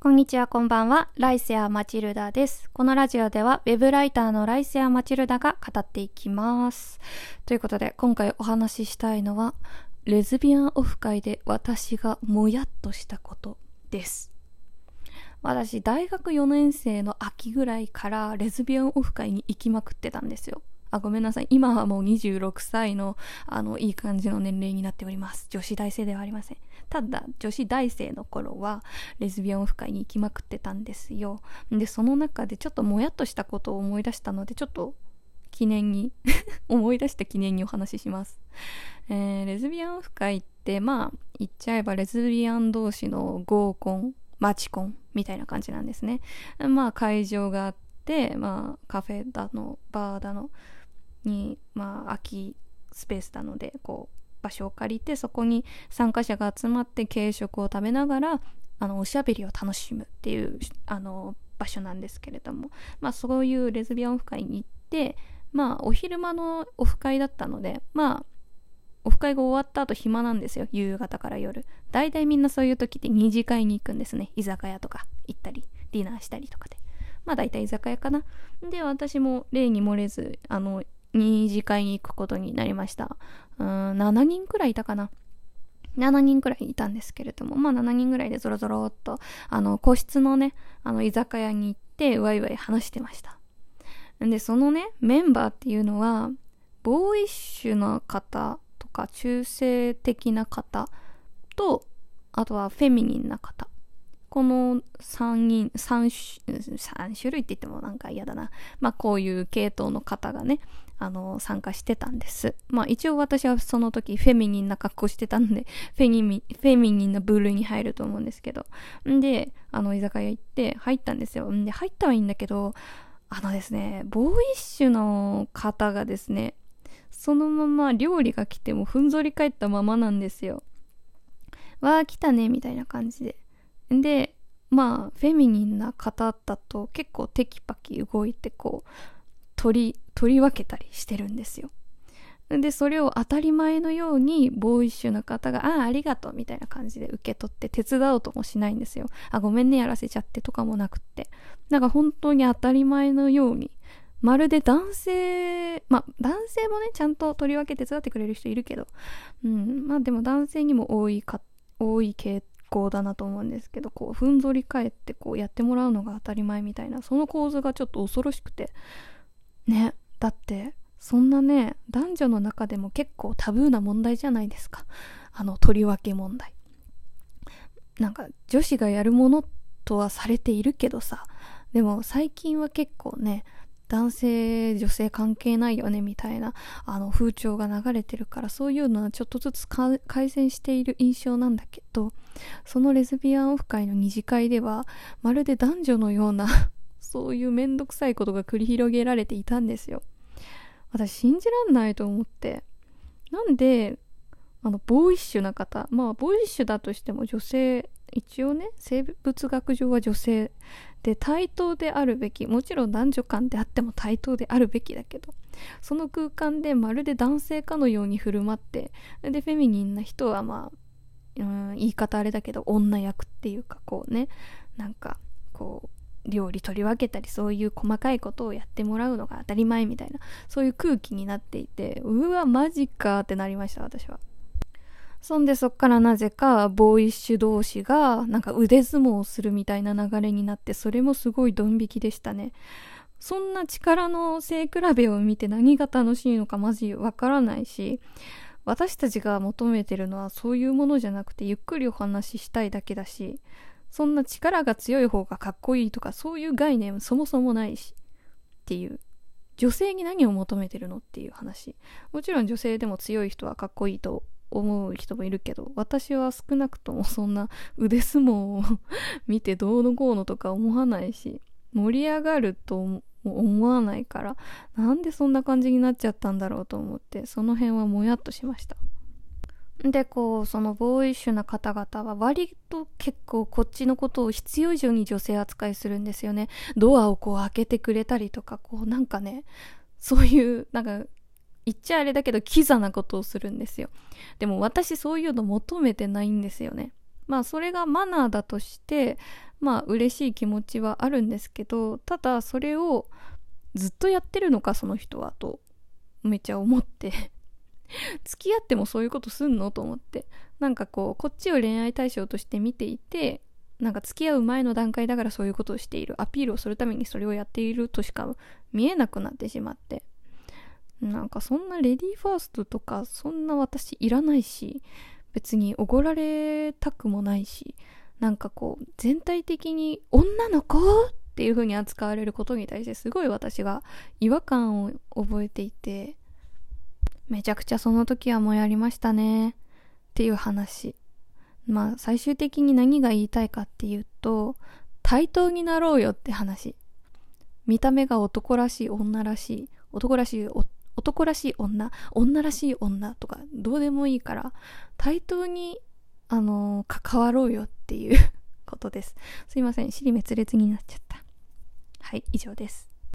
こんにちは、こんばんは。ライセア・マチルダです。このラジオでは、ウェブライターのライセア・マチルダが語っていきます。ということで、今回お話ししたいのは、レズビアンオフ会で私がもやっとしたことです。私、大学4年生の秋ぐらいからレズビアンオフ会に行きまくってたんですよ。あ、ごめんなさい。今はもう26歳の、あの、いい感じの年齢になっております。女子大生ではありません。ただ、女子大生の頃は、レズビアンオフ会に行きまくってたんですよ。で、その中でちょっともやっとしたことを思い出したので、ちょっと記念に 思い出して記念にお話しします。えー、レズビアンオフ会って、まあ、言っちゃえばレズビアン同士の合コン、マチコンみたいな感じなんですね。まあ、会場があって、まあ、カフェだの、バーだの、に、まあ、空きスペースなので、こう、場所を借りて、そこに参加者が集まって軽食を食べながら、あの、おしゃべりを楽しむっていう、あの、場所なんですけれども、まあ、そういうレズビアンオフ会に行って、まあ、お昼間のオフ会だったので、まあ、オフ会が終わった後暇なんですよ。夕方から夜。大体みんなそういう時って二次会に行くんですね。居酒屋とか行ったり、ディナーしたりとかで。まあ大体居酒屋かな。で、私も例に漏れず、あの、二次会に行くことになりました。うん、7人くらいいたかな。7人くらいいたんですけれども、まあ7人くらいでゾロゾロっと、あの、個室のね、あの、居酒屋に行って、ワイワイ話してました。で、そのね、メンバーっていうのは、ボーイッシュな方とか、中性的な方と、あとはフェミニンな方。この3人、3種、3種類って言ってもなんか嫌だな。まあこういう系統の方がね、あの、参加してたんです。まあ一応私はその時フェミニンな格好してたんで、フェミフェミニンな部類に入ると思うんですけど。んで、あの、居酒屋行って入ったんですよ。んで、入ったはいいんだけど、あのですね、ボーイッシュの方がですね、そのまま料理が来てもふんぞり返ったままなんですよ。わあ、来たね、みたいな感じで。で、まあ、フェミニンな方だと結構テキパキ動いてこう、取り、取り分けたりしてるんですよ。で、それを当たり前のように、ボーイッシュな方が、ああ、ありがとう、みたいな感じで受け取って手伝おうともしないんですよ。あ、ごめんね、やらせちゃってとかもなくって。なんか本当に当たり前のように、まるで男性、まあ男性もね、ちゃんと取り分け手伝ってくれる人いるけど、うん、まあでも男性にも多いか、多い傾向だなと思うんですけど、こう、ふんぞり返ってこうやってもらうのが当たり前みたいな、その構図がちょっと恐ろしくて、ね、だって、そんなね、男女の中でも結構タブーな問題じゃないですか。あの、取り分け問題。なんか、女子がやるものとはされているけどさ、でも最近は結構ね、男性、女性関係ないよね、みたいな、あの、風潮が流れてるから、そういうのはちょっとずつ改善している印象なんだけど、そのレズビアンオフ会の二次会では、まるで男女のようなそういうめんどくさいことが繰り広げられていたんですよ。私信じらんないと思って。なんで、あの、ボーイッシュな方、まあ、ボーイッシュだとしても女性、一応ね、生物学上は女性で対等であるべき、もちろん男女間であっても対等であるべきだけど、その空間でまるで男性かのように振る舞って、で、フェミニンな人はまあ、うん、言い方あれだけど、女役っていうか、こうね、なんか、こう、料理取り分けたりそういう細かいことをやってもらうのが当たり前みたいなそういう空気になっていてうわマジかってなりました私は。そんでそっからなぜかボーイッシュ同士がなんか腕相撲をするみたいな流れになってそれもすごいドン引きでしたね。そんな力の背比べを見て何が楽しいのかマジわからないし私たちが求めてるのはそういうものじゃなくてゆっくりお話ししたいだけだしそんな力が強い方がかっこいいとかそういう概念そもそもないしっていう。女性に何を求めてるのっていう話。もちろん女性でも強い人はかっこいいと思う人もいるけど私は少なくともそんな腕相撲を見てどうのこうのとか思わないし盛り上がると思わないからなんでそんな感じになっちゃったんだろうと思ってその辺はもやっとしました。で、こう、そのボーイッシュな方々は割と結構こっちのことを必要以上に女性扱いするんですよね。ドアをこう開けてくれたりとか、こうなんかね、そういう、なんか、言っちゃあれだけど、キザなことをするんですよ。でも私そういうの求めてないんですよね。まあそれがマナーだとして、まあ嬉しい気持ちはあるんですけどただそれをずっとやってるのかその人はとめっちゃ思って 付き合ってもそういうことすんのと思って。なんかこうこっちを恋愛対象として見ていてなんか付き合う前の段階だからそういうことをしている。アピールをするためにそれをやっているとしか見えなくなってしまって。なんかそんなレディーファーストとかそんな私いらないし別におごられたくもないしなんかこう全体的に女の子っていう風に扱われることに対してすごい私が違和感を覚えていて。めちゃくちゃその時はもうやりましたね。っていう話。まあ最終的に何が言いたいかっていうと対等になろうよって話。見た目が男らしい女らしい男らしい男らしい女女らしい女とかどうでもいいから対等にあのー、関わろうよっていうことです。すいません。尻滅裂になっちゃった。はい以上です。